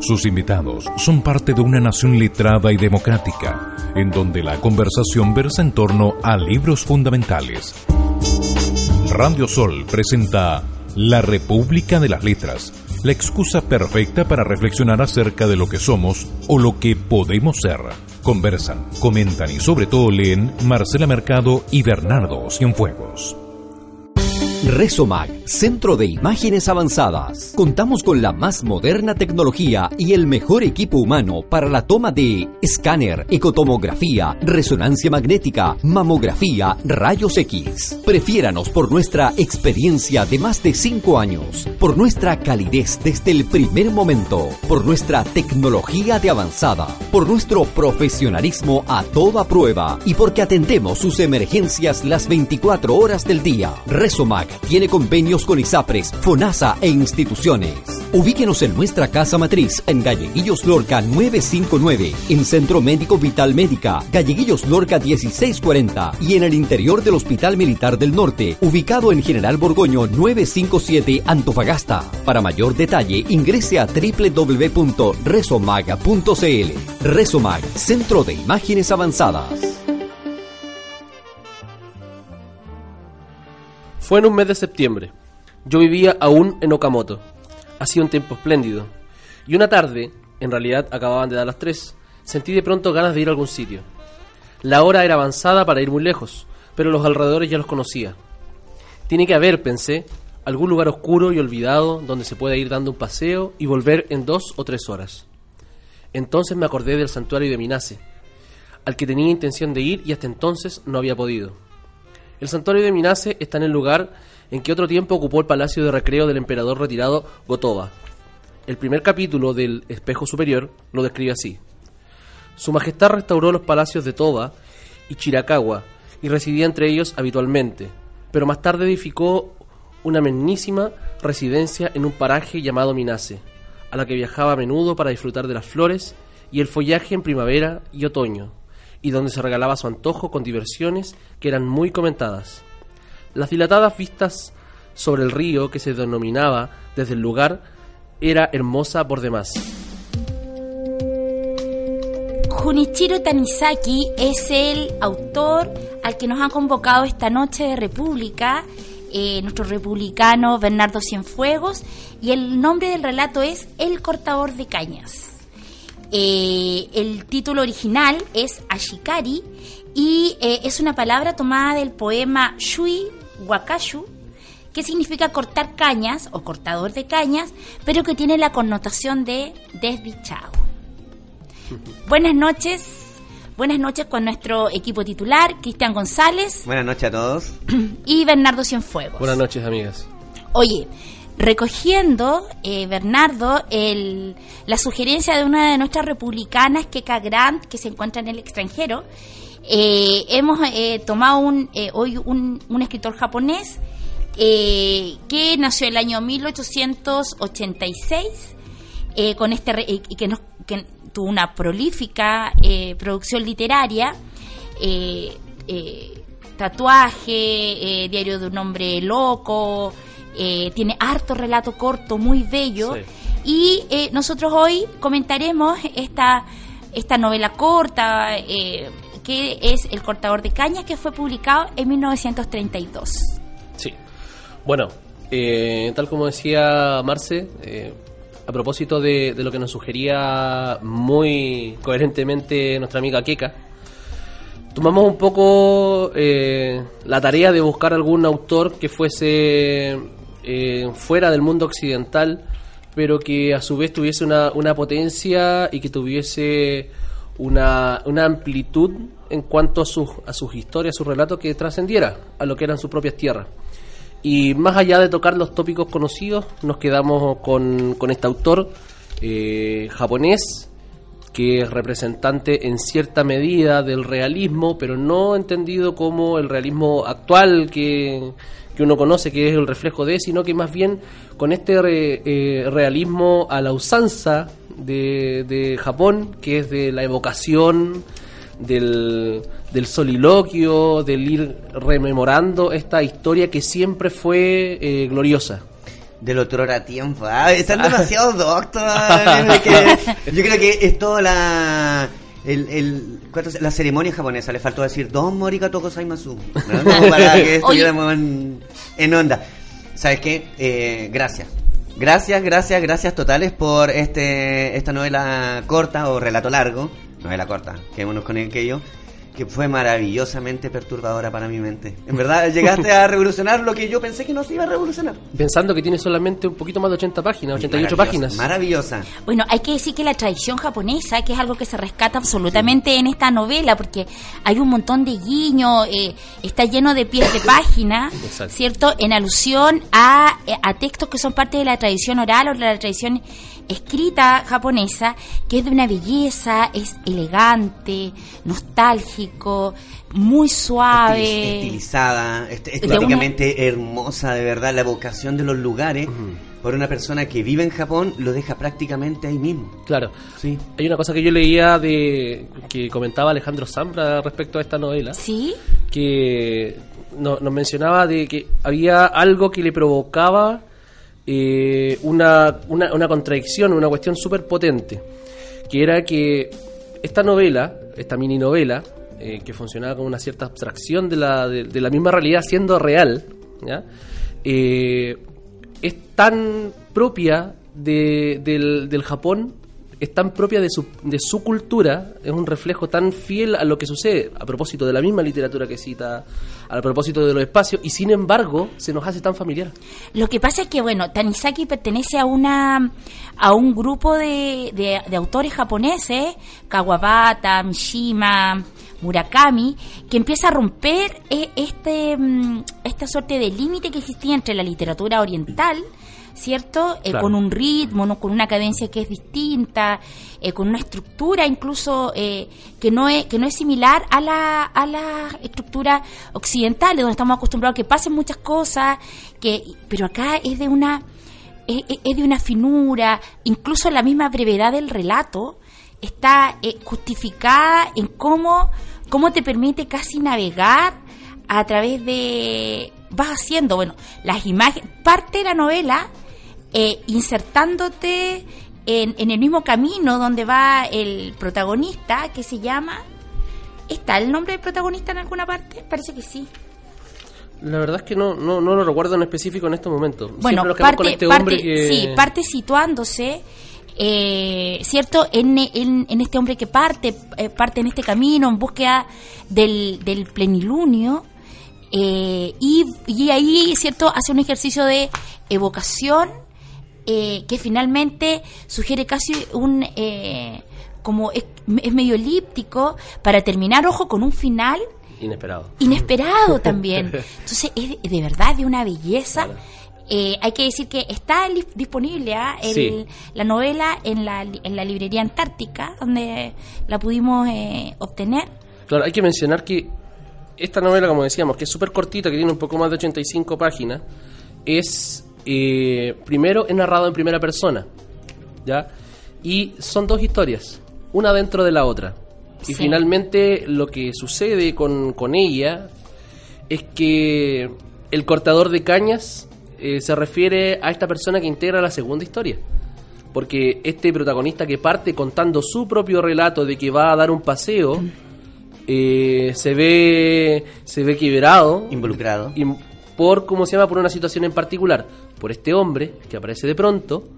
Sus invitados son parte de una nación letrada y democrática, en donde la conversación versa en torno a libros fundamentales. Radio Sol presenta La República de las Letras, la excusa perfecta para reflexionar acerca de lo que somos o lo que podemos ser. Conversan, comentan y sobre todo leen Marcela Mercado y Bernardo Cienfuegos. Resomag, Centro de Imágenes Avanzadas. Contamos con la más moderna tecnología y el mejor equipo humano para la toma de escáner, ecotomografía, resonancia magnética, mamografía, rayos X. Prefiéranos por nuestra experiencia de más de 5 años, por nuestra calidez desde el primer momento, por nuestra tecnología de avanzada, por nuestro profesionalismo a toda prueba y porque atendemos sus emergencias las 24 horas del día. Tiene convenios con ISAPRES, FONASA e instituciones. Ubíquenos en nuestra casa matriz en Galleguillos Lorca 959, en Centro Médico Vital Médica, Galleguillos Lorca 1640 y en el interior del Hospital Militar del Norte, ubicado en General Borgoño 957 Antofagasta. Para mayor detalle, ingrese a www.resomag.cl. Resomag, Centro de Imágenes Avanzadas. Fue en un mes de septiembre. Yo vivía aún en Okamoto. Hacía un tiempo espléndido. Y una tarde, en realidad acababan de dar las tres, sentí de pronto ganas de ir a algún sitio. La hora era avanzada para ir muy lejos, pero los alrededores ya los conocía. Tiene que haber, pensé, algún lugar oscuro y olvidado donde se pueda ir dando un paseo y volver en dos o tres horas. Entonces me acordé del santuario de Minase, al que tenía intención de ir y hasta entonces no había podido. El santuario de Minase está en el lugar en que otro tiempo ocupó el palacio de recreo del emperador retirado Gotoba. El primer capítulo del Espejo Superior lo describe así. Su Majestad restauró los palacios de Toba y Chiracagua y residía entre ellos habitualmente, pero más tarde edificó una magnísima residencia en un paraje llamado Minase, a la que viajaba a menudo para disfrutar de las flores y el follaje en primavera y otoño, y donde se regalaba su antojo con diversiones que eran muy comentadas. Las dilatadas vistas sobre el río que se denominaba desde el lugar era hermosa por demás. Junichiro Tanizaki es el autor al que nos ha convocado esta noche de República, eh, nuestro republicano Bernardo Cienfuegos, y el nombre del relato es El cortador de cañas. Eh, el título original es Ashikari y eh, es una palabra tomada del poema Shui Wakashu, que significa cortar cañas o cortador de cañas, pero que tiene la connotación de desdichado. Buenas noches. Buenas noches con nuestro equipo titular, Cristian González. Buenas noches a todos. Y Bernardo Cienfuegos. Buenas noches, amigas. Oye, recogiendo, eh, Bernardo, la sugerencia de una de nuestras republicanas, Keka Grant, que se encuentra en el extranjero, eh, hemos eh, tomado un, hoy un, escritor japonés que nació el año 1886 con este y que, nos, que tuvo una prolífica producción literaria tatuaje diario de un hombre loco eh, tiene harto relato corto, muy bello. Y eh, nosotros hoy comentaremos esta, esta novela corta, eh, que es El cortador de cañas, que fue publicado en 1932. Sí. Bueno, tal como decía Marce, a propósito de, de, lo que nos sugería muy coherentemente nuestra amiga Keka, tomamos un poco la tarea de buscar algún autor que fuese eh, fuera del mundo occidental, pero que a su vez tuviese una, una potencia y que tuviese una, una amplitud en cuanto a sus, a sus historias, a sus relatos que trascendiera a lo que eran sus propias tierras. Y más allá de tocar los tópicos conocidos, nos quedamos con, con este autor eh, japonés que es representante en cierta medida del realismo, pero no entendido como el realismo actual que, que uno conoce, que es el reflejo de, sino que más bien con este eh, realismo a la usanza de, de Japón, que es de la evocación, del, del soliloquio, del ir rememorando esta historia que siempre fue eh, gloriosa. Del otro hora tiempo. Ah, están demasiado doctos. Yo creo que es toda la. El, el, ¿cuánto se- la ceremonia japonesa, le faltó decir Gozaimasu. ¿no? Como para que estuviéramos en, en onda. ¿Sabes qué? Eh, gracias. Gracias, gracias, gracias totales por este esta novela corta o relato largo. Novela corta, quedémonos con aquello. Que fue maravillosamente perturbadora para mi mente. En verdad, llegaste a revolucionar lo que yo pensé que no se iba a revolucionar. Pensando que tiene solamente un poquito más de 80 páginas, 88 Maravillosa, páginas. Maravillosa. Bueno, hay que decir que la tradición japonesa, que es algo que se rescata absolutamente en esta novela, porque hay un montón de guiños, eh, está lleno de pies de página, Exacto. ¿cierto? En alusión a, eh, a textos que son parte de la tradición oral o de la tradición escrita japonesa, que es de una belleza, es elegante, nostálgico, muy suave. Estiliz- estilizada, estéticamente hermosa, de verdad. La vocación de los lugares por una persona que vive en Japón lo deja prácticamente ahí mismo. Claro. Sí. Hay una cosa que yo leía de que comentaba Alejandro Zambra respecto a esta novela, ¿Sí? que no- nos mencionaba de que había algo que le provocaba eh, una, una, contradicción, una cuestión súper potente, que era que esta novela, esta mini novela, eh, que funcionaba como una cierta abstracción de la, de, la misma realidad siendo real. Eh, es tan propia de- del, del Japón, es tan propia de su, de su cultura, es un reflejo tan fiel a lo que sucede, a propósito de la misma literatura que cita, a propósito de los espacios, y sin embargo se nos hace tan familiar. Lo que pasa es que, bueno, Tanizaki pertenece a una a un grupo de, de- de autores japoneses, Kawabata, Mishima, Murakami, que empieza a romper eh, este mm, esta suerte de límite que existía entre la literatura oriental, ¿cierto? Eh, Claro. Con un ritmo, ¿no? con una cadencia que es distinta, eh, con una estructura incluso eh, que no es que no es similar a la a la estructura occidental, donde estamos acostumbrados a que pasen muchas cosas, que pero acá es de una es, es- de una finura, incluso la misma brevedad del relato está eh, justificada en cómo cómo te permite casi navegar a través de vas haciendo bueno las imágenes parte de la novela eh, insertándote en, en el mismo camino donde va el protagonista que se llama ¿Está el nombre del protagonista en alguna parte? Parece que sí. La verdad es que no, no, no lo recuerdo en específico en estos momentos. Bueno, parte, con este parte- hombre que... sí, parte situándose, eh, ¿cierto? En, en- en este hombre que parte, eh, parte en este camino en búsqueda del, del plenilunio. eh, y, y ahí, ¿cierto? Hace un ejercicio de evocación eh, que finalmente sugiere casi un... eh, como es, es medio elíptico para terminar, ojo, con un final Inesperado. inesperado también. Entonces, es de, de verdad de una belleza. Eh, hay que decir que está disponible ¿ah? El- Sí. la novela en la, en la librería Antártica, donde la pudimos eh, obtener. Claro, hay que mencionar que esta novela, como decíamos, que es súper cortita, que tiene un poco más de 85 páginas, es, eh, primero, es narrado en primera persona, ¿ya? Y son dos historias, una dentro de la otra. Y Sí. finalmente lo que sucede con, con ella es que el cortador de cañas eh, se refiere a esta persona que integra la segunda historia. Porque este protagonista que parte contando su propio relato de que va a dar un paseo, eh, se ve se ve quebrado Involucrado. y por cómo se llama por una situación en particular, por este hombre que aparece de pronto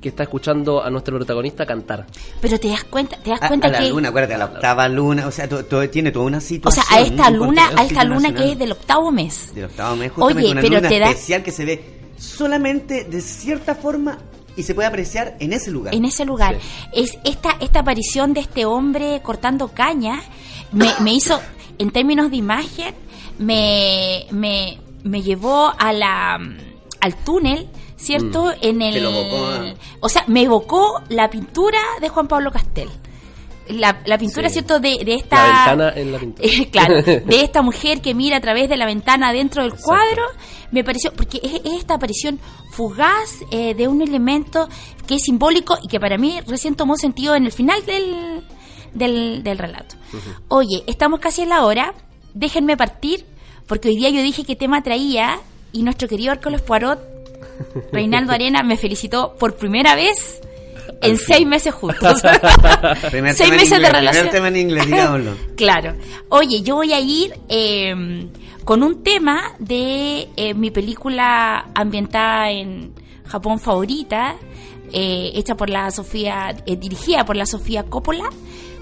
que está escuchando a nuestro protagonista cantar. Pero te das cuenta, te das A, cuenta a la que... luna, acuérdate, a la octava luna, o sea, to- to- tiene toda una O situación. sea, a esta un luna, a esta luna que es del octavo mes. Del octavo mes, justamente Oye, una pero luna te da- especial que se ve solamente de cierta forma y se puede apreciar en ese lugar. en ese lugar. Es esta, esta aparición de este hombre cortando caña me, me hizo, en términos de imagen, me, me, me llevó a la, al túnel, ¿cierto? En el, evocó, ah. O sea, me evocó la pintura de Juan Pablo Castel. La, la pintura, Sí. ¿cierto? De, de esta... La ventana en la pintura. Claro, de esta mujer que mira a través de la ventana dentro del cuadro, me pareció, porque es, es esta aparición fugaz eh, de un elemento que es simbólico y que para mí recién tomó sentido en el final del, del, del relato. Oye, estamos casi en la hora, déjenme partir, porque hoy día yo dije qué tema traía y nuestro querido Hércules Poirot, Reinaldo Arena, me felicitó por primera vez en seis meses juntos. Primer seis meses de relación. Primer tema en inglés, digámoslo. Claro. Oye, yo voy a ir eh, con un tema de eh, mi película ambientada en Japón favorita, eh, hecha por la Sofía, eh, dirigida por la Sofía Coppola,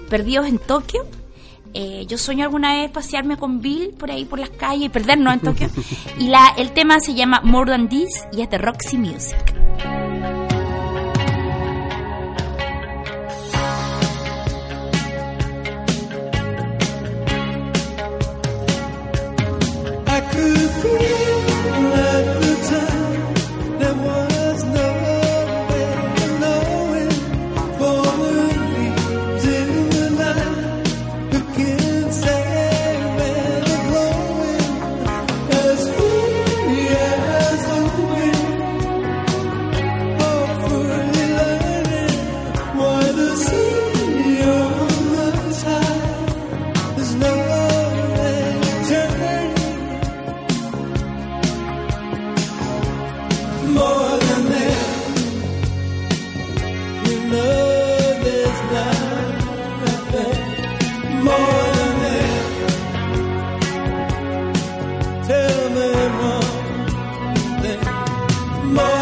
Perdidos en Tokio. Eh, yo sueño alguna vez pasearme con Bill por ahí por las calles y perdernos en Tokio. y la, el tema se llama More Than This y es de Roxy Music. I could feel more.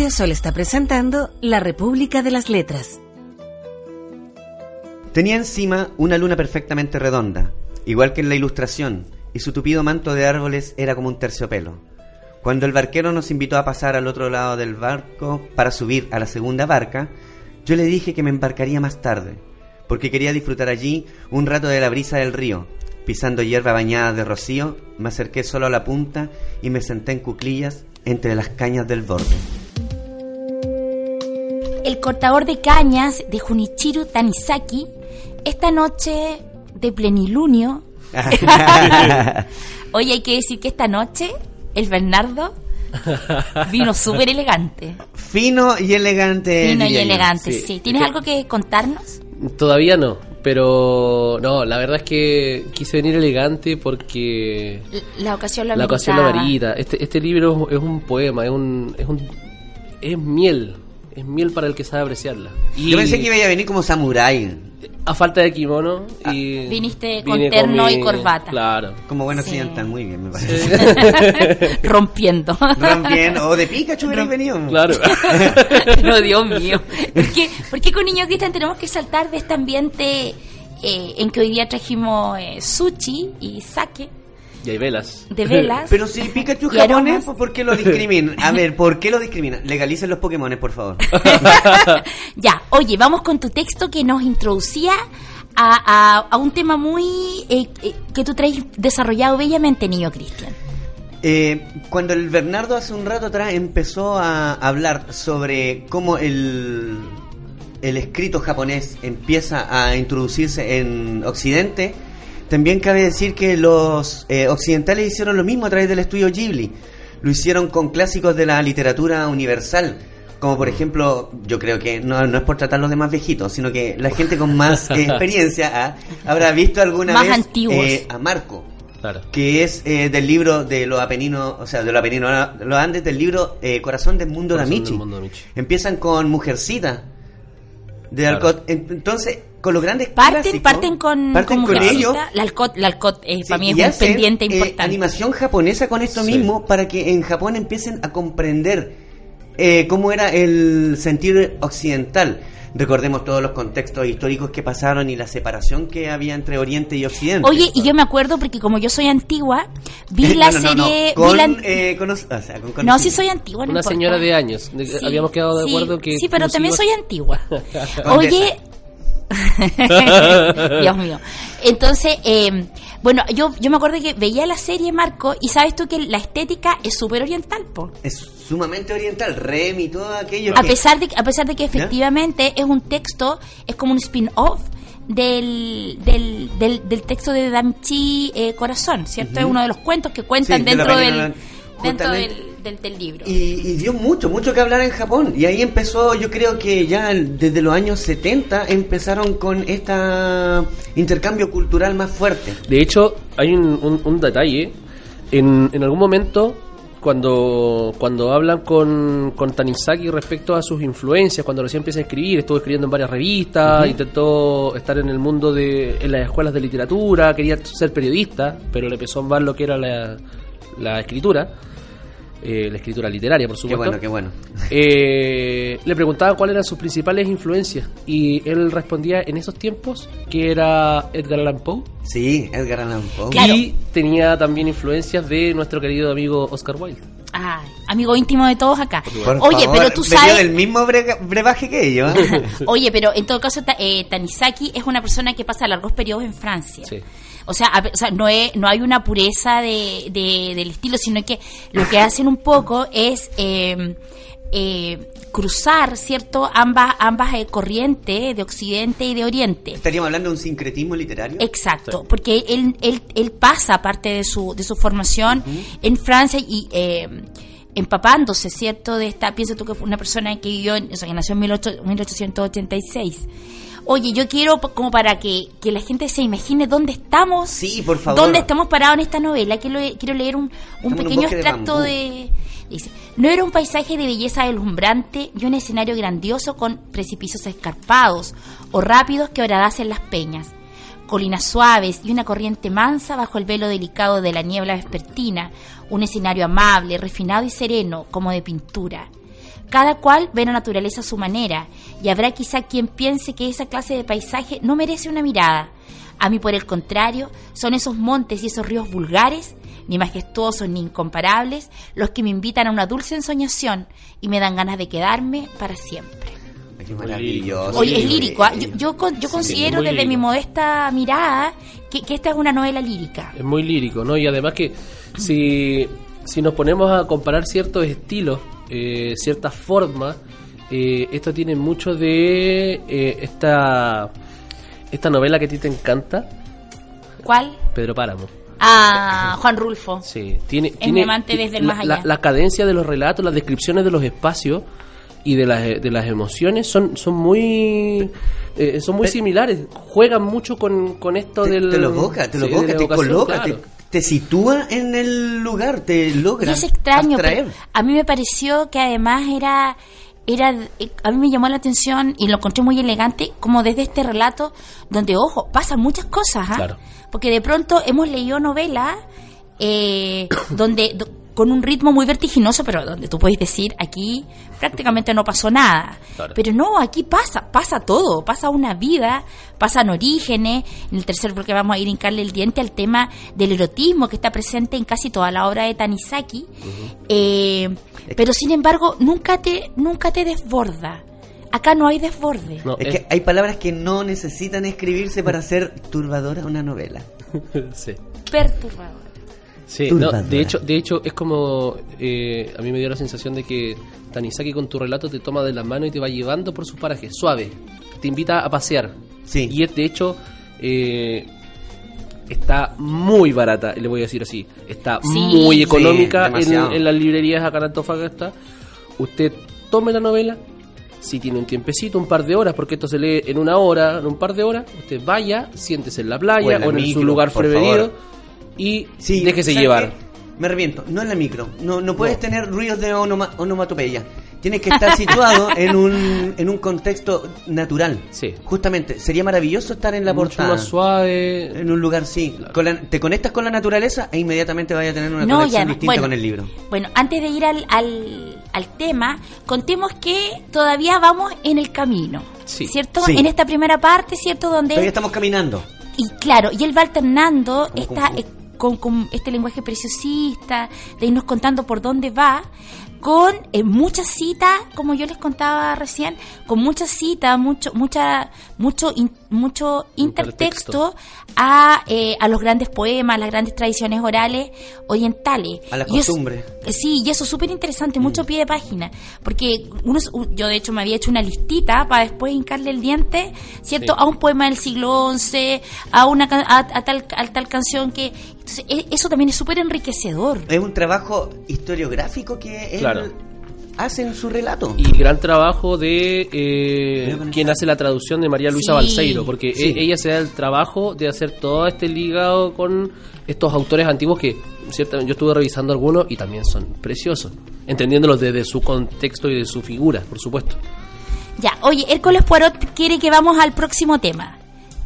Radio Sol está presentando La República de las Letras. Tenía encima una luna perfectamente redonda, igual que en la ilustración, y su tupido manto de árboles era como un terciopelo. Cuando el barquero nos invitó a pasar al otro lado del barco para subir a la segunda barca, yo le dije que me embarcaría más tarde, porque quería disfrutar allí un rato de la brisa del río. Pisando hierba bañada de rocío, me acerqué solo a la punta y me senté en cuclillas entre las cañas del borde. El cortador de cañas de Junichiro Tanizaki, esta noche de plenilunio. Oye, hay que decir que esta noche el Bernardo vino súper elegante. Fino y elegante. Fino y elegante, sí. sí. ¿Tienes algo que contarnos? Todavía no, pero no, la verdad es que quise venir elegante porque La ocasión lo la ocasión varita. Este, este libro es un poema, es un, es un es miel, es miel para el que sabe apreciarla. Y Yo pensé que iba a venir como samurái, a falta de kimono y Viniste con terno y mi- corbata. Claro. como buen Sí. occidental, muy bien, me parece. Rompiendo. También, o de Pikachu hubiera venido. Claro. Pero Dios mío. ¿Por qué, por qué con Niño Cristian tenemos que saltar de este ambiente eh, en que hoy día trajimos eh, sushi y sake y hay velas. de velas? Pero si Pikachu es japonés, aromas. pues, ¿por qué lo discriminan? A ver, ¿por qué lo discriminan? Legalicen los Pokémon, por favor. ya, oye, vamos con tu texto que nos introducía a, a- a un tema muy eh, eh, que tú traes desarrollado bellamente, Niño Cristian. Eh, cuando el Bernardo hace un rato atrás empezó a hablar sobre cómo el, el escrito japonés empieza a introducirse en Occidente, también cabe decir que los eh, occidentales hicieron lo mismo a través del estudio Ghibli. Lo hicieron con clásicos de la literatura universal. Como por ejemplo, yo creo que no, no es por tratarlos de más viejitos, sino que la gente con más eh, experiencia ah, habrá visto alguna Más vez antiguos. eh, a Marco Claro. que es eh, del libro de los Apeninos, o sea, de los Apeninos, no, los Andes, del libro eh, Corazón del Mundo de Corazón Amici. del Mundo de Amici. Empiezan con Mujercita de Claro. Alcott. En- Entonces, con los grandes Parten, clásicos, parten con, parten con ellos. La Alcot, la Alcot, eh, Sí, para mí es un hacen, pendiente eh, importante. animación japonesa con esto Sí. mismo para que en Japón empiecen a comprender eh, cómo era el sentir occidental. Recordemos todos los contextos históricos que pasaron y la separación que había entre Oriente y Occidente. Oye, y yo me acuerdo porque como yo soy antigua, vi la serie... no, sí soy antigua. no Una importa. señora de años. De- Sí, Habíamos quedado de sí, acuerdo que. Sí, pero también soy antigua. Oye. Dios mío. Entonces, eh, bueno, yo, yo me acuerdo que veía la serie Marco y sabes tú que la estética es súper oriental, po. Es sumamente oriental, Rem y todo aquello. A que- pesar de, a pesar de que efectivamente es un texto, es como un spin-off del, del, del, del texto de Damchi eh, Corazón, ¿cierto? Es uno de los cuentos que cuentan Sí, de la dentro, del, dentro del, del, del libro. Y, y dio mucho, mucho que hablar en Japón. Y ahí empezó, yo creo que ya desde los años 70 empezaron con este intercambio cultural más fuerte. De hecho, hay un, un- un detalle. En, en algún momento, cuando, cuando hablan con, con Tanizaki respecto a sus influencias, cuando recién empieza a escribir, estuvo escribiendo en varias revistas, intentó estar en el mundo de en las escuelas de literatura, quería ser periodista, pero le empezó a más lo que era la, la escritura, eh, la escritura literaria, por Qué supuesto. bueno, qué bueno. Eh, le preguntaba cuáles eran sus principales influencias y él respondía en esos tiempos que era Edgar Allan Poe Sí, Edgar Allan Poe. Claro. y tenía también influencias de nuestro querido amigo Oscar Wilde. Ay, amigo íntimo de todos acá. Por Oye, favor, pero tú sabes... del mismo brega- brebaje que ellos. ¿eh? Oye, pero en todo caso, Ta- eh, Tanizaki es una persona que pasa largos periodos en Francia. Sí. O sea, a- o sea, no, es, no hay una pureza de, de- del estilo, sino que lo que hacen un poco es eh, eh, cruzar, ¿cierto?, ambas, ambas eh, corrientes de Occidente y de Oriente. Estaríamos hablando de un sincretismo literario. Exacto, porque él, él, él pasa parte de su, de su formación en Francia y eh, empapándose, ¿cierto? De esta, piensa tú que fue una persona que vivió, en, o sea, que nació en 18 1886. Oye, yo quiero como para que, que la gente se imagine dónde estamos, Sí, por favor. dónde estamos parados en esta novela. Quiero, quiero leer un, un pequeño de extracto de... Dice, no era un paisaje de belleza deslumbrante y un escenario grandioso con precipicios escarpados o rápidos que horadasen las peñas, colinas suaves y una corriente mansa bajo el velo delicado de la niebla vespertina, un escenario amable, refinado y sereno como de pintura. Cada cual ve la naturaleza a su manera, y habrá quizá quien piense que esa clase de paisaje no merece una mirada. A mí, por el contrario, son esos montes y esos ríos vulgares, ni majestuosos ni incomparables, los que me invitan a una dulce ensoñación y me dan ganas de quedarme para siempre. Qué maravilloso. Oye, es lírico. ¿ah? Yo, considero desde mi modesta mirada que, que esta es una novela lírica. Es muy lírico, ¿no? Y además que si, si nos ponemos a comparar ciertos estilos, eh, ciertas formas, eh, esto tiene mucho de eh, esta, esta novela que a ti te encanta, ¿Cuál? Pedro Páramo. Ah, Juan Rulfo. Sí, tiene, tiene amante desde el la, más la- allá. la cadencia de los relatos, las descripciones de los espacios y de las, de las emociones son, son muy eh, son muy similares. Juegan mucho con, con esto Te, del te lo evoca, te lo sí, la te coloca, claro. te, te sitúa en el lugar, te Y logra es extraño, a mí me pareció que además era, era, eh, a mí me llamó la atención y lo encontré muy elegante, como desde este relato, donde, ojo, pasan muchas cosas, ¿ah? Claro. Porque de pronto hemos leído novelas eh, donde do- con un ritmo muy vertiginoso, pero donde tú puedes decir, aquí prácticamente no pasó nada. Claro. Pero no, aquí pasa, pasa todo, pasa una vida, pasan orígenes. En el tercer bloque vamos a ir a hincarle el diente al tema del erotismo que está presente en casi toda la obra de Tanizaki. Eh, pero sin embargo, nunca te, nunca te desborda. Acá no hay desborde. No, Es es- que hay palabras que no necesitan escribirse para ser turbadora una novela. sí. Perturbador. Sí, no, de hecho, de hecho es como eh, a mí me dio la sensación de que Tanizaki con tu relato te toma de la mano y te va llevando por sus parajes, suave, te invita a pasear. Sí. Y es de hecho eh, está muy barata, le voy a decir así, está Sí. muy Sí, económica en, las librerías acá en Antofagasta. Usted tome la novela, si tiene un tiempecito, un par de horas, porque esto se lee en una hora, en un par de horas, usted vaya, siéntese en la playa O en la o en su lugar preferido favor. Y Sí, déjese ¿sabes llevar. qué? Me reviento, no en la micro. No, no puedes tener ruidos de onoma- onomatopeya. Tienes que estar situado en un, en un contexto natural. Sí. Justamente, sería maravilloso estar en la Mucho portada. más suave. En un lugar, sí. Con la- te conectas con la naturaleza e inmediatamente vayas a tener una No, conexión distinta bueno, con el libro. Bueno, antes de ir al, al, al tema, contemos que todavía vamos en el camino. Sí. ¿Cierto? Sí. En esta primera parte, ¿cierto? Donde Todavía estamos caminando. Y claro, y él va alternando Como esta. Con, con este lenguaje preciosista, de irnos contando por dónde va, con eh, muchas citas, como yo les contaba recién, con muchas citas, mucho, mucha, mucho, in- mucho intertexto a, eh, a los grandes poemas, las grandes tradiciones orales orientales. A la Y eso- costumbre. eh, Sí, y eso es súper interesante, mucho pie de página, porque uno, yo de hecho me había hecho una listita para después hincarle el diente, ¿cierto? Sí. A un poema del siglo XI, a una a, a tal, a tal canción que... Entonces, e- eso también es súper enriquecedor. Es un trabajo historiográfico que Claro. Hace en su relato. Y gran trabajo de eh, quien hace la traducción de María Luisa Sí. Balseiro, porque Sí. e- ella se da el trabajo de hacer todo este ligado con estos autores antiguos que, cierta, yo estuve revisando algunos y también son preciosos, entendiéndolos desde su contexto y de su figura, por supuesto. Ya, oye, Hércules Poirot quiere que vamos al próximo tema.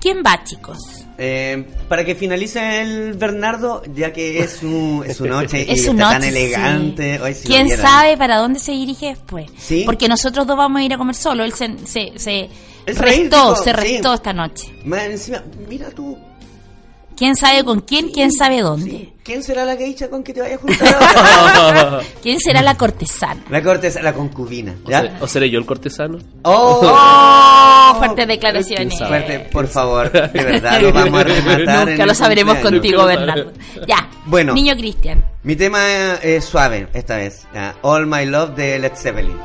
¿Quién va, chicos? Eh, para que finalice el Bernardo, ya que es su, es su noche y Es su está tan elegante. sí. Hoy si lo ¿Quién sabe para dónde se dirige después? Sí. Porque nosotros dos vamos a ir a comer solo. Él se, se, se restó, sí. esta noche. Encima, mira tú. ¿Quién sabe con quién? ¿Quién sabe dónde? sí, ¿Quién será la geisha con que te vayas a juntar? ¿Quién será la cortesana? la cortesana, la concubina. O, ¿ya? se- o seré yo el cortesano. ¡Oh! ¡Oh! Fuertes declaraciones. Fuerte, por favor, de verdad, lo vamos a rematar. Nunca lo sabremos contigo, Bernardo. Ya. Bueno. Niño Cristian. Mi tema es suave esta vez. All My Love de Led Zeppelin.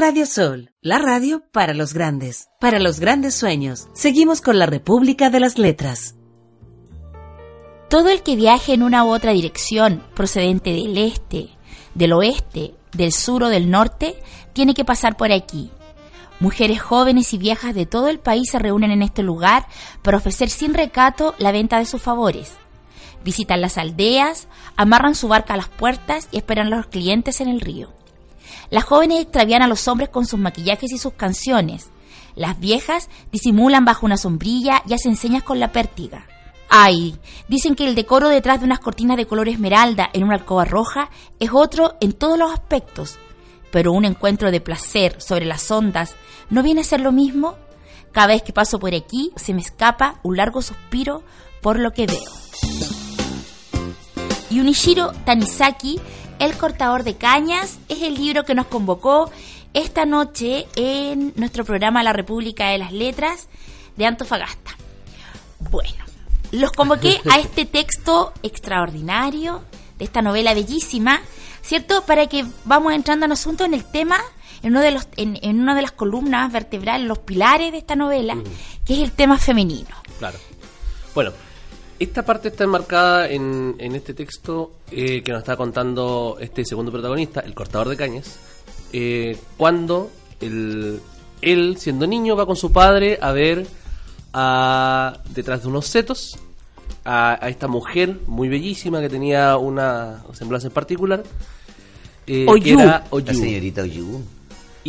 Radio Sol, la radio para los grandes, para los grandes sueños. Seguimos con la República de las Letras. Todo el que viaje en una u otra dirección, procedente del este, del oeste, del sur o del norte, tiene que pasar por aquí. Mujeres jóvenes y viejas de todo el país se reúnen en este lugar para ofrecer sin recato la venta de sus favores. Visitan las aldeas, amarran su barca a las puertas y esperan a los clientes en el río. Las jóvenes extravían a los hombres con sus maquillajes y sus canciones. Las viejas disimulan bajo una sombrilla y hacen señas con la pértiga. Ay, dicen que el decoro detrás de unas cortinas de color esmeralda en una alcoba roja es otro en todos los aspectos. pero un encuentro de placer sobre las ondas no viene a ser lo mismo. Cada vez que paso por aquí se me escapa un largo suspiro por lo que veo. Yunichiro Tanizaki, El cortador de cañas, es el libro que nos convocó esta noche en nuestro programa La República de las Letras de Antofagasta. Bueno, los convoqué a este texto extraordinario, de esta novela bellísima, ¿cierto? Para que vamos entrando en asunto en el tema, en, uno de los, en, en una de las columnas vertebrales, los pilares de esta novela, que es el tema femenino. Claro. Bueno, esta parte está enmarcada en, en este texto eh, que nos está contando este segundo protagonista, el cortador de cañas, eh, cuando el- él, siendo niño, va con su padre a ver a, detrás de unos setos a, a esta mujer muy bellísima que tenía una semblanza en particular. eh, que Oyu. era La Oyu. señorita Oyu.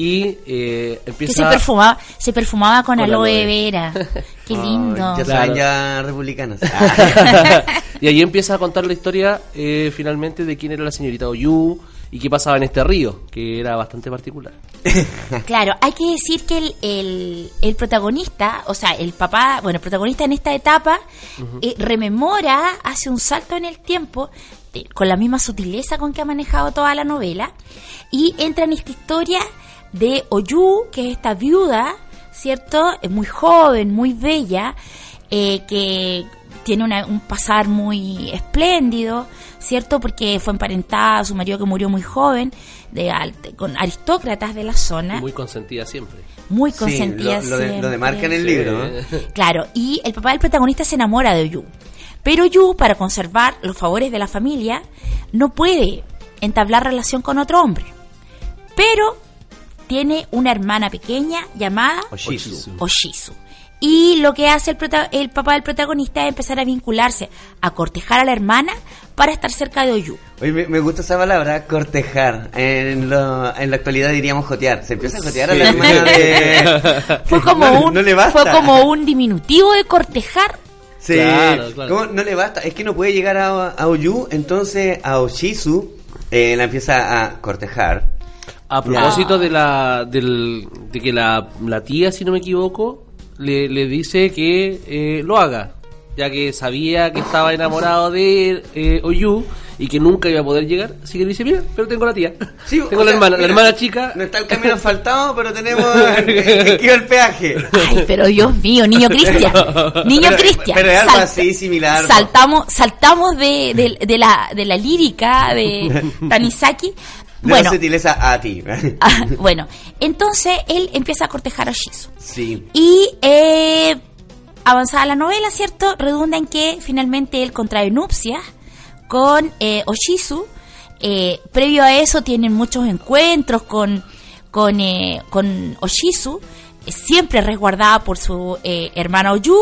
Y eh, Que empieza se perfumaba, se perfumaba con, Con aloe aloe. vera. Qué Ay, lindo. ya Claro. saben, ya republicanas. Y ahí empieza a contar la historia eh, finalmente de quién era la señorita Oyu y qué pasaba en este río, que era bastante particular. Claro, hay que decir que el, el, el protagonista, o sea, el papá, bueno, el protagonista en esta etapa, eh, rememora, hace un salto en el tiempo, de- con la misma sutileza con que ha manejado toda la novela, y entra en esta historia de Oyu, que es esta viuda, ¿cierto? Es muy joven, muy bella, eh, que tiene una- un pasar muy espléndido, ¿cierto? Porque fue emparentada a su marido que murió muy joven, de con aristócratas de la zona, Muy consentida siempre. muy sí, consentida lo, lo, de- lo siempre. demarca en el libro. ¿no? Claro, y el papá del protagonista se enamora de Oyu. Pero Oyu, para conservar los favores de la familia, no puede entablar relación con otro hombre. Pero tiene una hermana pequeña llamada Oshizu. Oshizu. Y lo que hace el, papá del protagonista es empezar a vincularse, a cortejar a la hermana para estar cerca de Oyu. Oye, me, me gusta esa palabra, cortejar. En, lo- en la actualidad diríamos jotear. Se empieza a jotear a la hermana de... Fue como No le- un no le basta. fue como un diminutivo de cortejar. Sí, Claro, claro. ¿cómo? no le basta, es que no puede llegar a, a Oyu, entonces a Oshizu eh, la empieza a cortejar. A propósito de la del- de que la, la tía, si no me equivoco, le, le dice que eh, lo haga, ya que sabía que estaba enamorado de eh, Oyu y que nunca iba a poder llegar, así que le dice, mira, pero tengo la tía, Sí, tengo la sea, hermana, la hermana chica, No está el camino asfaltado, pero tenemos esquiva el peaje. Ay, pero Dios mío, niño Cristian. Niño Pero- Cristian. pero es algo Salta- así, similar. Saltamos, saltamos de, de- de la, de la lírica de Tanizaki. De Bueno, la sutileza a ti. ah, bueno, entonces él empieza a cortejar a Shizu. sí. Y eh, avanzada la novela, ¿cierto? Redunda en que finalmente él contrae nupcias con eh, Oshizu. Eh, previo a eso tienen muchos encuentros con, con, eh, con Oshizu, eh, siempre resguardada por su eh, hermana Oyu.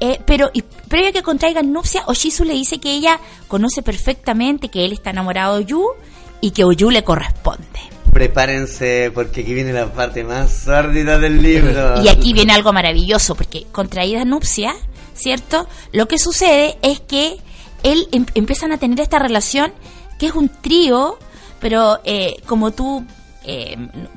Eh, pero y previo a que contraigan nupcias, Oshizu le dice que ella conoce perfectamente que él está enamorado de Oyu y que Oyu le corresponde. Prepárense porque aquí viene la parte más sórdida del libro. Y aquí viene algo maravilloso, porque contraída nupcia, ¿cierto? Lo que sucede es que él em- empiezan a tener esta relación que es un trío, pero eh, como tú, eh,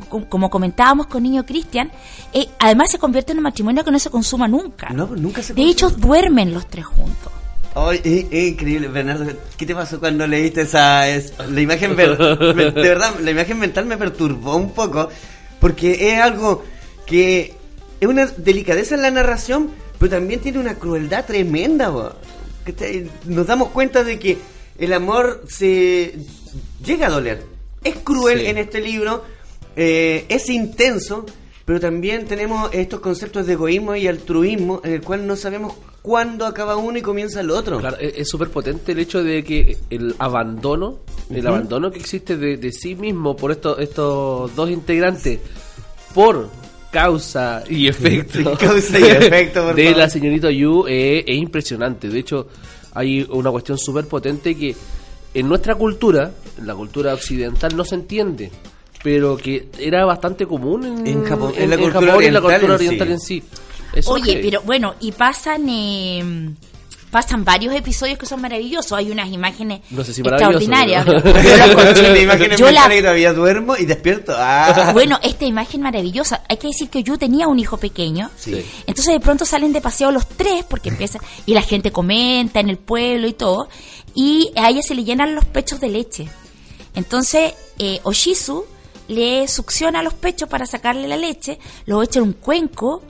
co- como comentábamos con Niño Cristian, eh, además se convierte en un matrimonio que no se consuma nunca. No, nunca se De hecho, duermen los tres juntos. Ay, es, es increíble, Bernardo. ¿Qué te pasó cuando leíste esa es- la imagen? ver- me- de verdad, la imagen mental me perturbó un poco porque es algo que es una delicadeza en la narración, pero también tiene una crueldad tremenda. bo. Nos damos cuenta de que el amor se llega a doler. Es cruel Sí. en este libro, eh, es intenso, pero también tenemos estos conceptos de egoísmo y altruismo en el cual no sabemos cuándo acaba uno y comienza el otro. Claro, es es súper potente el hecho de que el abandono, el abandono que existe de, de sí mismo por estos estos dos integrantes, por causa y efecto, Causa y efecto, por de favor. la señorita Yu eh, es impresionante. De hecho, hay una cuestión súper potente que en nuestra cultura, en la cultura occidental, no se entiende. Pero que era bastante común en, En Japón, en la cultura Japón y en la oriental cultura en sí. oriental en sí. Oye, pero bueno, y pasan, eh, pasan varios episodios que son maravillosos. Hay unas imágenes No sé si maravilloso, extraordinarias. pero- Yo imagen Yo la- que todavía duermo y despierto. Ah. Bueno, esta imagen maravillosa. Hay que decir que yo tenía un hijo pequeño. Sí. Entonces de pronto salen de paseo los tres porque empiezan y la gente comenta en el pueblo y todo y a ella se le llenan los pechos de leche. Entonces eh, Oshizu le succiona los pechos para sacarle la leche, lo echa en un cuenco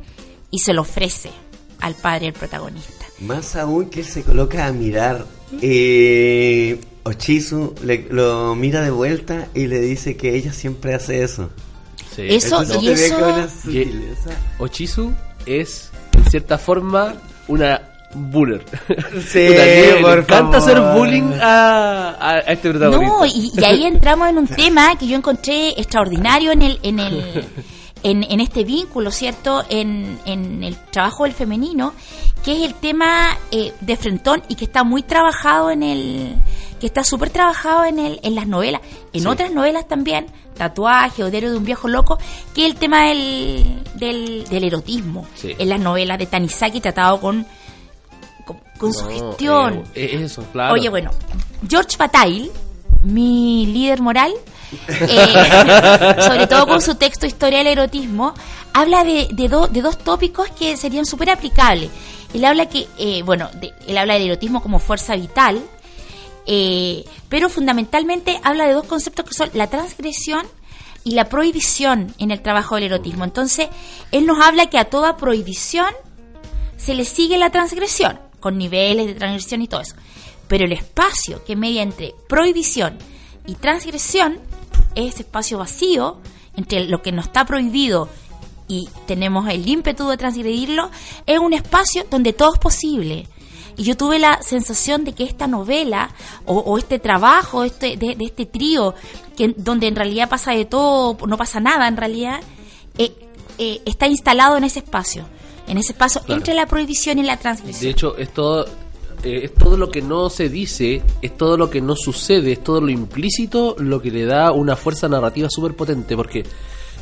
y se lo ofrece al padre del protagonista. Más aún que él se coloca a mirar. Eh, Ochizu le- lo mira de vuelta y le dice que ella siempre hace eso. Sí. Eso- Entonces y eso-. Ochizu es, en cierta forma, una buller. Sí, Puta, por encanta favor. hacer bullying a, a- a este protagonista. No, y, y ahí entramos en un tema que yo encontré extraordinario en el, en el, en, en este vínculo, ¿cierto? En, en el trabajo del femenino, que es el tema eh, de frentón y que está muy trabajado en el, que está súper trabajado en el, en las novelas, en Sí. otras novelas también, tatuaje o diario de un viejo loco, que es el tema del, del, del erotismo, Sí. en las novelas de Tanizaki tratado con, con, con su gestión. eh, eso, claro. Oye, bueno, George Bataille, mi líder moral, eh, sobre todo con su texto Historia del Erotismo, habla de, de, do- de dos tópicos que serían súper aplicables. Él habla que, eh, bueno, de- él habla del erotismo como fuerza vital, eh, pero fundamentalmente habla de dos conceptos que son la transgresión y la prohibición en el trabajo del erotismo. Entonces, él nos habla que a toda prohibición se le sigue la transgresión, con niveles de transgresión y todo eso. Pero el espacio que media entre prohibición y transgresión es ese espacio vacío entre lo que no está prohibido y tenemos el ímpetu de transgredirlo, es un espacio donde todo es posible. Y yo tuve la sensación de que esta novela o, o este trabajo este, de, de este trío, que, donde en realidad pasa de todo, no pasa nada en realidad, eh, eh, está instalado en ese espacio. En ese Claro. entre la prohibición y la transgresión. De hecho, es todo, eh, es todo lo que no se dice, es todo lo que no sucede, es todo lo implícito lo que le da una fuerza narrativa súper potente, porque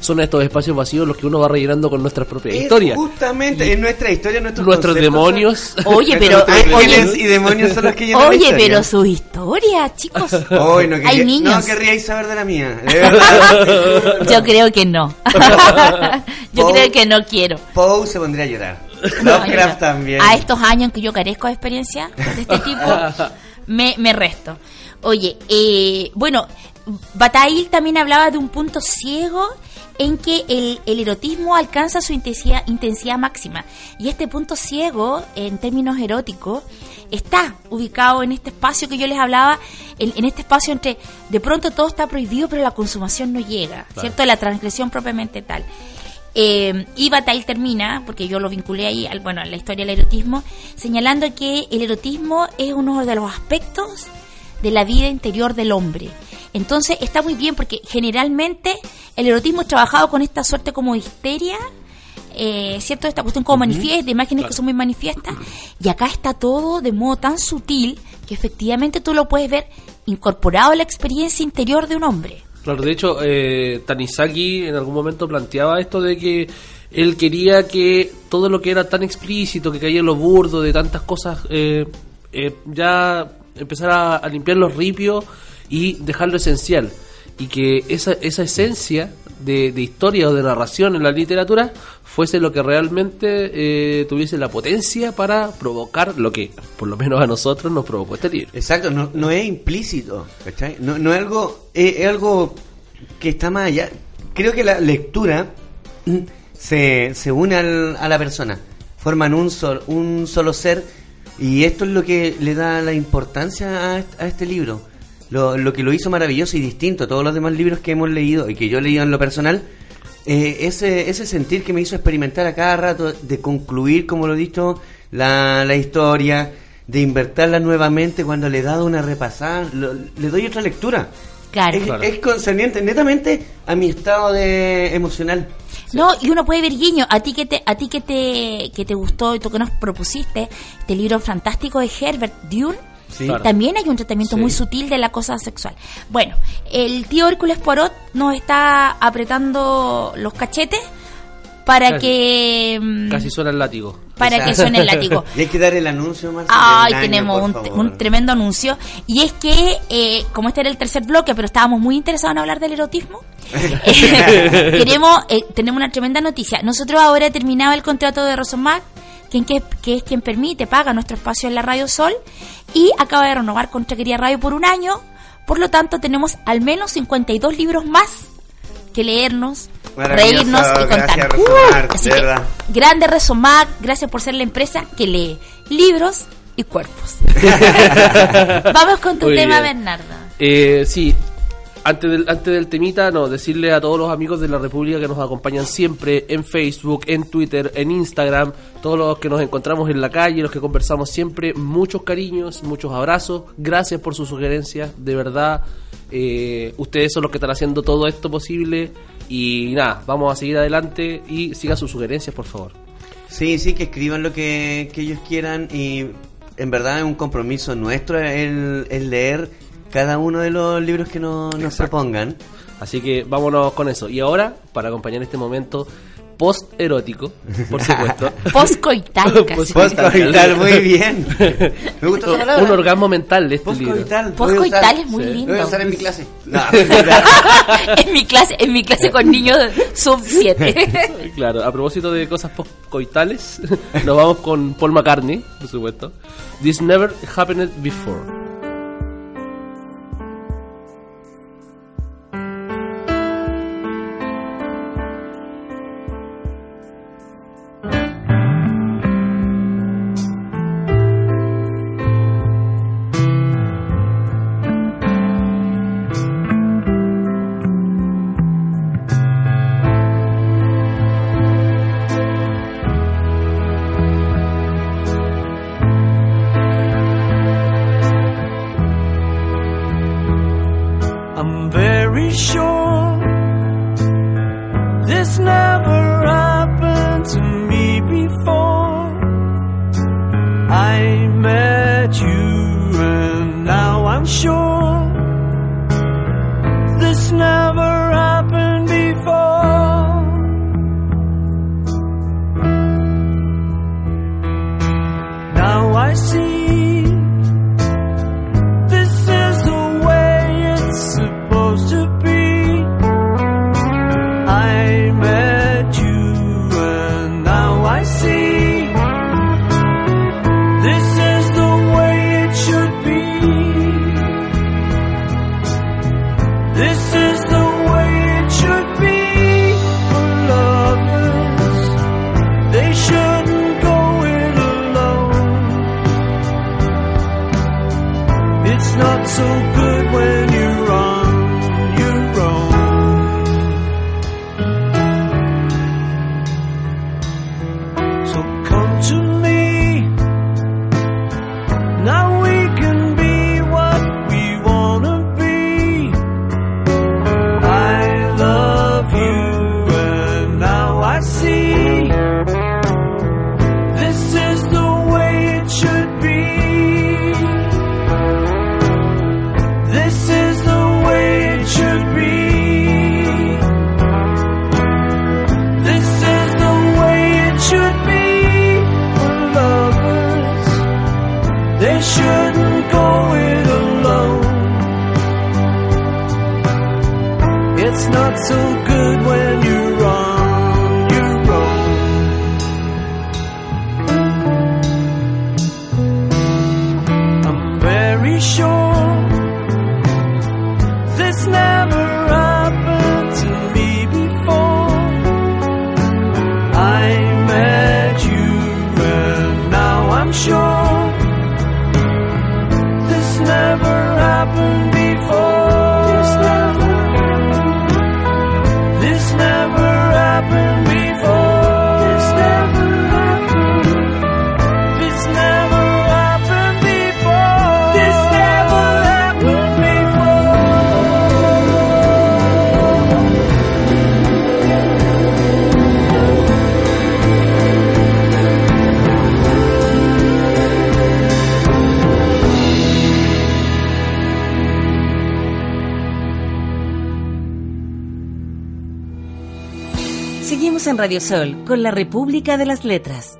son estos espacios vacíos los que uno va rellenando con nuestras propias Es historias. Justamente, en nuestra historia, nuestros, Nuestros demonios. Oye, pero- oye- y demonios son los que llenan Oye, pero su historia, chicos. Hoy no, quería, Hay niños. no querríais saber de la mía. de verdad. Yo creo que no. yo creo que no quiero. Poe se pondría a llorar. No, Lovecraft yo- también. A estos años que yo carezco de experiencia de este tipo, me, me resto. Oye, eh, bueno, Bataille también hablaba de un punto ciego en que el, el erotismo alcanza su intensidad, intensidad máxima. Y este punto ciego, en términos eróticos, está ubicado en este espacio que yo les hablaba, en, en este espacio entre, de pronto todo está prohibido, pero la consumación no llega, ¿cierto? La transgresión propiamente tal. Eh, y Bataille termina, porque yo lo vinculé ahí, al, bueno, a la historia del erotismo, señalando que el erotismo es uno de los aspectos de la vida interior del hombre. Entonces está muy bien porque generalmente el erotismo es trabajado con esta suerte como histeria, eh, ¿cierto? Esta cuestión como manifiesta, de imágenes que son muy manifiestas. Y acá está todo de modo tan sutil que efectivamente tú lo puedes ver incorporado a la experiencia interior de un hombre. Claro, de hecho, eh, Tanizaki en algún momento planteaba esto de que él quería que todo lo que era tan explícito, que caía en lo burdo de tantas cosas, eh, eh, ya empezar a, a limpiar los ripios y dejar lo esencial. Y que esa, esa esencia de, de historia o de narración en la literatura fuese lo que realmente eh, tuviese la potencia para provocar lo que, por lo menos a nosotros, nos provocó este libro. Exacto, no, no es implícito, ¿cachai? No, no es algo, es, algo que está más allá. Creo que la lectura se, se une al- a la persona, forman un, sol, un solo ser y esto es lo que le da la importancia a este libro. Lo, lo que lo hizo maravilloso y distinto a todos los demás libros que hemos leído y que yo he leído en lo personal, eh, ese, ese sentir que me hizo experimentar a cada rato, de concluir, como lo he dicho, la, la historia, de invertirla nuevamente cuando le he dado una repasada, lo- le doy otra lectura. Claro. Es, Claro. es concerniente netamente a mi estado de emocional. No, y uno puede ver guiño, a ti que te, a ti que te, que te gustó y tú que nos propusiste este libro fantástico de Herbert Dune, Sí. Claro. también hay un tratamiento Sí. muy sutil de la cosa sexual. Bueno, el tío Hércules Poirot nos está apretando los cachetes para Casi. que mm, Casi suena el látigo. para que suene el látigo. Y hay que dar el anuncio, Marcelo. Ay, año, tenemos por un, favor. un tremendo anuncio. Y es que, eh, como este era el tercer bloque, pero estábamos muy interesados en hablar del erotismo, eh, queremos, eh, tenemos una tremenda noticia. Nosotros ahora he terminado el contrato de Rosomac, quien, que, que es quien permite, paga nuestro espacio en la Radio Sol, y acaba de renovar con Chaquería Radio por un año. Por lo tanto, tenemos al menos 52 libros más que leernos, reírnos y contar. así que, grande Resomac, gracias por ser la empresa que lee libros y cuerpos. Vamos con tu Muy tema, bien. Bernardo. Eh, sí, antes del, antes del temita, no, decirle a todos los amigos de la República que nos acompañan siempre en Facebook, en Twitter, en Instagram, todos los que nos encontramos en la calle, los que conversamos siempre, muchos cariños, muchos abrazos, gracias por sus sugerencias, de verdad, eh, ustedes son los que están haciendo todo esto posible y nada, vamos a seguir adelante y sigan sus sugerencias, por favor. Sí, sí, que escriban lo que, ellos quieran y en verdad es un compromiso nuestro el, el leer cada uno de los libros que no- nos propongan. Así que vámonos con eso. Y ahora, para acompañar este momento post-erótico, por supuesto. Postcoital casi. Postcoital, muy bien. Me gusta esa palabra. Un orgasmo mental de este libro. Postcoital. Postcoital voy a usar- es muy Sí. lindo. Lo voy a usar en mi clase. No, en mi clase, en mi clase con niños sub 7. Claro, a propósito de cosas post-coitales, nos vamos con Paul McCartney, por supuesto. This never happened before. Shouldn't go it alone. It's not so good when Radio Sol con la República de las Letras.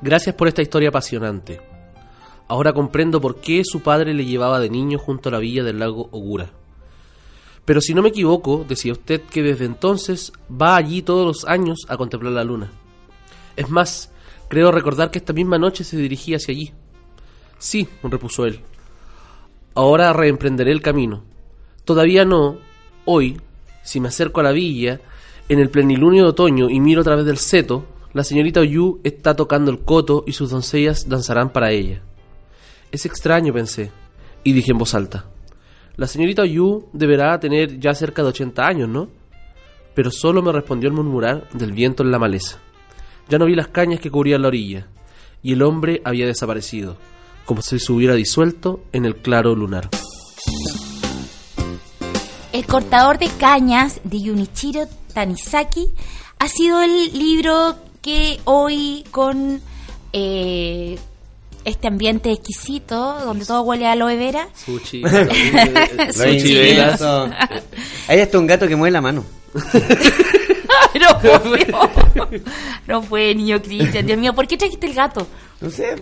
Gracias por esta historia apasionante. Ahora comprendo por qué su padre le llevaba de niño junto a la villa del lago Ogura. Pero si no me equivoco, decía usted que desde entonces va allí todos los años a contemplar la luna. Es más, creo recordar que esta misma noche se dirigía hacia allí. Sí, repuso él. Ahora reemprenderé el camino. Todavía no, hoy, si me acerco a la villa, en el plenilunio de otoño y miro a través del seto, la señorita Oyu está tocando el coto y sus doncellas danzarán para ella. Es extraño, pensé, y dije en voz alta. La señorita Oyu deberá tener ya cerca de 80 años, ¿no? Pero solo me respondió el murmurar del viento en la maleza. Ya no vi las cañas que cubrían la orilla, y el hombre había desaparecido, como si se hubiera disuelto en el claro lunar. El cortador de cañas de Junichiro Tanizaki ha sido el libro que hoy con eh, este ambiente exquisito, donde todo huele a aloe vera, Sushi. Sushi, velas. Ahí está un gato que mueve la mano. no no puede, niño Cristian, Dios mío, ¿por qué trajiste el gato? No sé,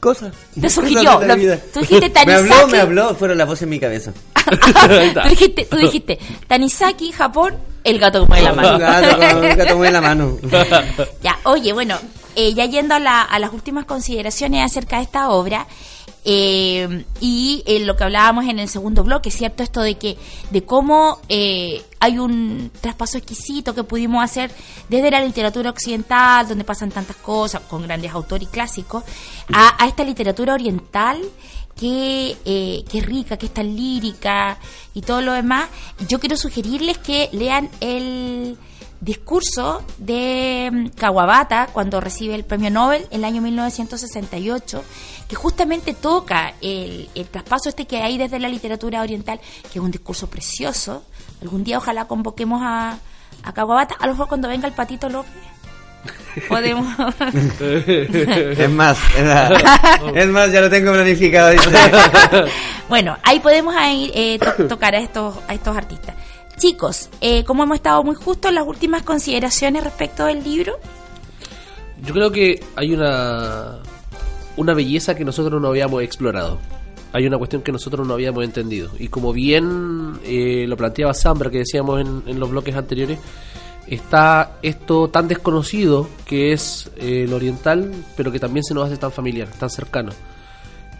cosas. Te sugirió, lo- tú dijiste Me habló, Tanizaki. me habló, fueron las voces en mi cabeza. tú, dijiste, tú dijiste, Tanizaki, Japón, el gato que mueve la mano. gato, un gato mueve la mano. Ya, oye, bueno, eh, ya yendo a, la- a las últimas consideraciones acerca de esta obra, eh, y eh, lo que hablábamos en el segundo bloque, ¿cierto? Esto de que, de cómo eh, hay un traspaso exquisito que pudimos hacer desde la literatura occidental, donde pasan tantas cosas, con grandes autores y clásicos, a, esta literatura oriental que, eh, que es rica, que es tan lírica y todo lo demás. Yo quiero sugerirles que lean el discurso de mm, Kawabata cuando recibe el premio Nobel en el año 1968, que justamente toca el, el traspaso este que hay desde la literatura oriental, que es un discurso precioso. Algún día ojalá convoquemos a, a Kawabata, a lo mejor cuando venga el Patito López. Podemos. Es más, es más, es más, ya lo tengo planificado. bueno, ahí podemos ahí, eh, to- tocar a estos, a estos artistas. Chicos, eh, como hemos estado muy justos, las últimas consideraciones respecto del libro. Yo creo que hay una, una belleza que nosotros no habíamos explorado. Hay una cuestión que nosotros no habíamos entendido. Y como bien eh, lo planteaba Sambra, que decíamos en, los bloques anteriores, está esto tan desconocido que es eh, el oriental, pero que también se nos hace tan familiar, tan cercano.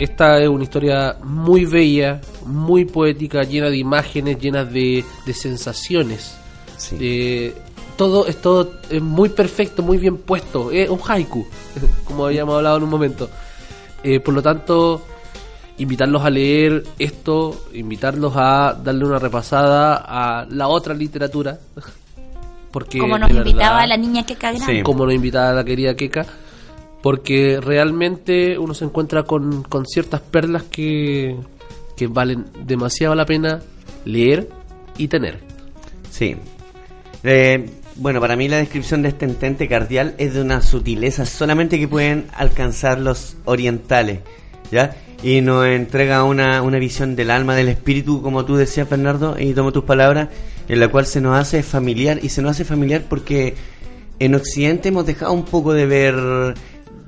Esta es una historia muy bella, muy poética, llena de imágenes, llena de, de sensaciones. Sí. Eh, todo es todo es muy perfecto, muy bien puesto. Es un haiku, como habíamos hablado en un momento. Eh, por lo tanto, invitarlos a leer esto, invitarlos a darle una repasada a la otra literatura. Porque como nos invitaba verdad- la niña que Grande. Sí. como nos invitaba la querida Keka, porque realmente uno se encuentra con, con ciertas perlas que, que valen demasiado la pena leer y tener. Sí. Eh, bueno, para mí la descripción de este entente cardial es de una sutileza solamente que pueden alcanzar los orientales, ¿ya? Y nos entrega una, una visión del alma, del espíritu, como tú decías, Bernardo, y tomo tus palabras, en la cual se nos hace familiar, y se nos hace familiar porque en Occidente hemos dejado un poco de ver,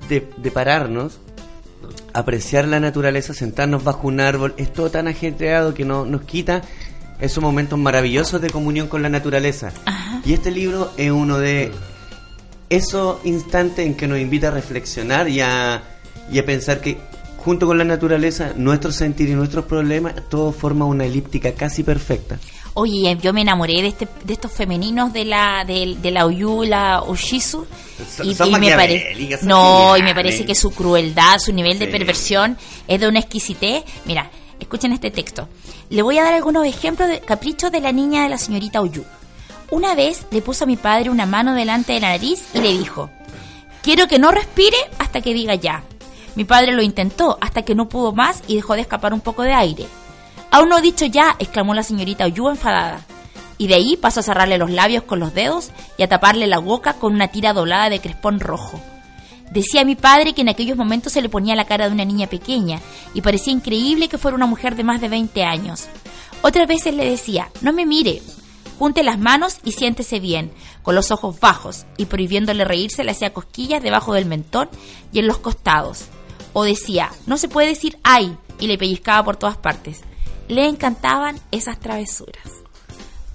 de, de pararnos, apreciar la naturaleza, sentarnos bajo un árbol, es todo tan ajetreado que no, nos quita esos momentos maravillosos de comunión con la naturaleza. Y este libro es uno de esos instantes en que nos invita a reflexionar y a, y a pensar que junto con la naturaleza, nuestro sentir y nuestros problemas, todo forma una elíptica casi perfecta. Oye, yo me enamoré de este, de estos femeninos de la de, de la Oyu, la Oshizu Son- y, y me parece no y me parece que su crueldad, su nivel de Sí. perversión es de una exquisitez. Mira, escuchen este texto. Le voy a dar algunos ejemplos de caprichos de la niña de la señorita Oyu. Una vez le puso a mi padre una mano delante de la nariz y le dijo: Quiero que no respire hasta que diga ya. Mi padre lo intentó hasta que no pudo más y dejó de escapar un poco de aire. Aún no dicho ya, exclamó la señorita Oyu enfadada. Y de ahí pasó a cerrarle los labios con los dedos y a taparle la boca con una tira doblada de crespón rojo. Decía mi padre que en aquellos momentos se le ponía la cara de una niña pequeña y parecía increíble que fuera una mujer de más de 20 años. Otras veces le decía, no me mire, junte las manos y siéntese bien, con los ojos bajos, y prohibiéndole reírse le hacía cosquillas debajo del mentón y en los costados. O decía, no se puede decir ay, y le pellizcaba por todas partes. Le encantaban esas travesuras.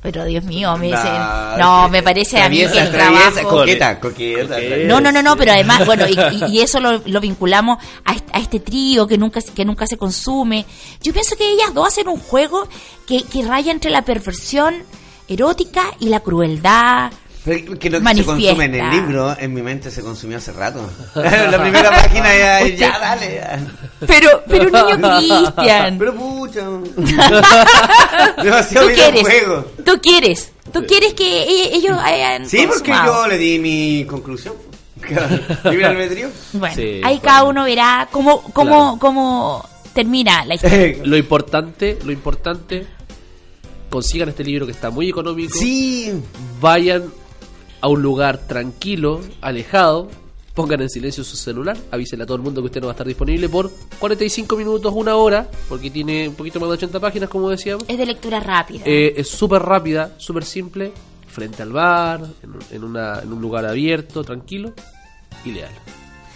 Pero Dios mío, me dicen, no, me parece a mí que el Traviesa, traviesa, trabajo... Coqueta, coqueta. No, no, no, no, pero además, bueno, y, eso lo, lo vinculamos a, a este trío que nunca, se- que nunca se consume. Yo pienso que ellas dos hacen un juego que, que raya entre la perversión erótica y la crueldad. Pero que lo que se consume en el libro, en mi mente se consumió hace rato. la primera página ya, Usted- ya dale. ya. Pero, pero niño Cristian, Pero pucha. Demasiado tú quieres, videojuego. tú quieres, tú quieres que e- ellos hayan Sí, porque consumado. yo le di mi conclusión. Libre albedrío. Bueno, Sí, ahí bueno. cada uno verá cómo, cómo, Claro. cómo termina la historia. Lo importante, lo importante, consigan este libro que está muy económico. Sí. Vayan a un lugar tranquilo, alejado, pongan en silencio su celular, avísenle a todo el mundo que usted no va a estar disponible por 45 minutos, una hora, porque tiene un poquito más de 80 páginas, como decíamos. Es de lectura rápida. Eh, es súper rápida, súper simple, frente al bar, en, un- en una, en un lugar abierto, tranquilo, y leal.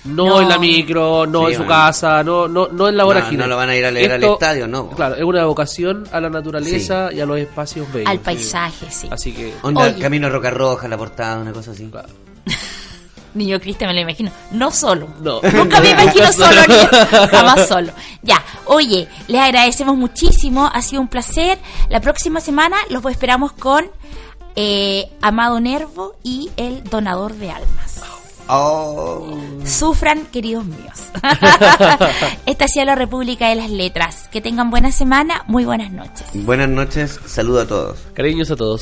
No, No. en la micro, no Sí, en su bueno. casa, no, no, no en la No, vorágine. no lo van a ir a leer al estadio, no. Claro, es una evocación a la naturaleza y a los espacios bellos. Al sí. paisaje, sí. Así que, Onda, Oye. Camino Roca Roja, la portada, una cosa así. claro. Niño Cristian me lo imagino. No solo. No. Nunca me imagino solo, ni jamás solo. Ya, oye, les agradecemos muchísimo. Ha sido un placer. La próxima semana los esperamos con eh, Amado Nervo y el donador de almas. Oh. Sufran, queridos míos. Esta ha sido la República de las Letras. Que tengan buena semana. Muy buenas noches. Buenas noches, saludo a todos. Cariños a todos.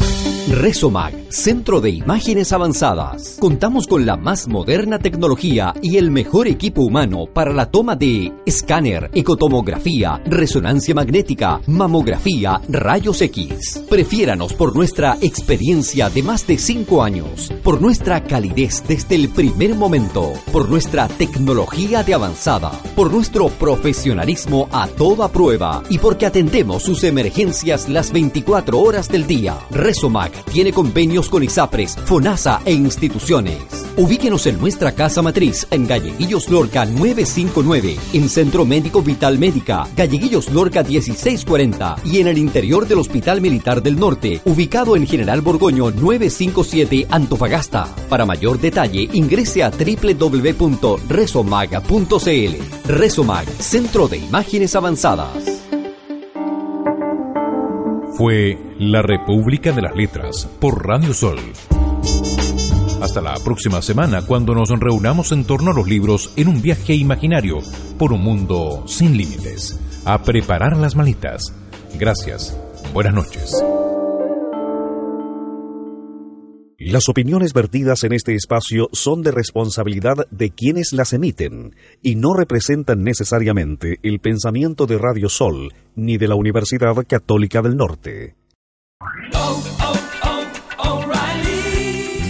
Resomag, Centro de Imágenes Avanzadas. Contamos con la más moderna tecnología y el mejor equipo humano para la toma de escáner, ecotomografía, resonancia magnética, mamografía, rayos X. Prefiéranos por nuestra experiencia de más de 5 años, por nuestra calidez desde el primer momento, por nuestra tecnología de avanzada, por nuestro profesionalismo a toda prueba y porque atendemos sus emergencias las 24 horas del día. Resomac tiene convenios con ISAPRES, FONASA e instituciones. Ubíquenos en nuestra casa matriz en Galleguillos Lorca 959, en Centro Médico Vital Médica, Galleguillos Lorca 1640 y en el interior del Hospital Militar del Norte, ubicado en General Borgoño 957 Antofagasta. Para mayor detalle, ingrese a www.resomag.cl. Resomag, Centro de Imágenes Avanzadas. Fue La República de las Letras por Radio Sol. Hasta la próxima semana cuando nos reunamos en torno a los libros en un viaje imaginario por un mundo sin límites. A preparar las malitas. Gracias. Buenas noches. Las opiniones vertidas en este espacio son de responsabilidad de quienes las emiten y no representan necesariamente el pensamiento de Radio Sol ni de la Universidad Católica del Norte.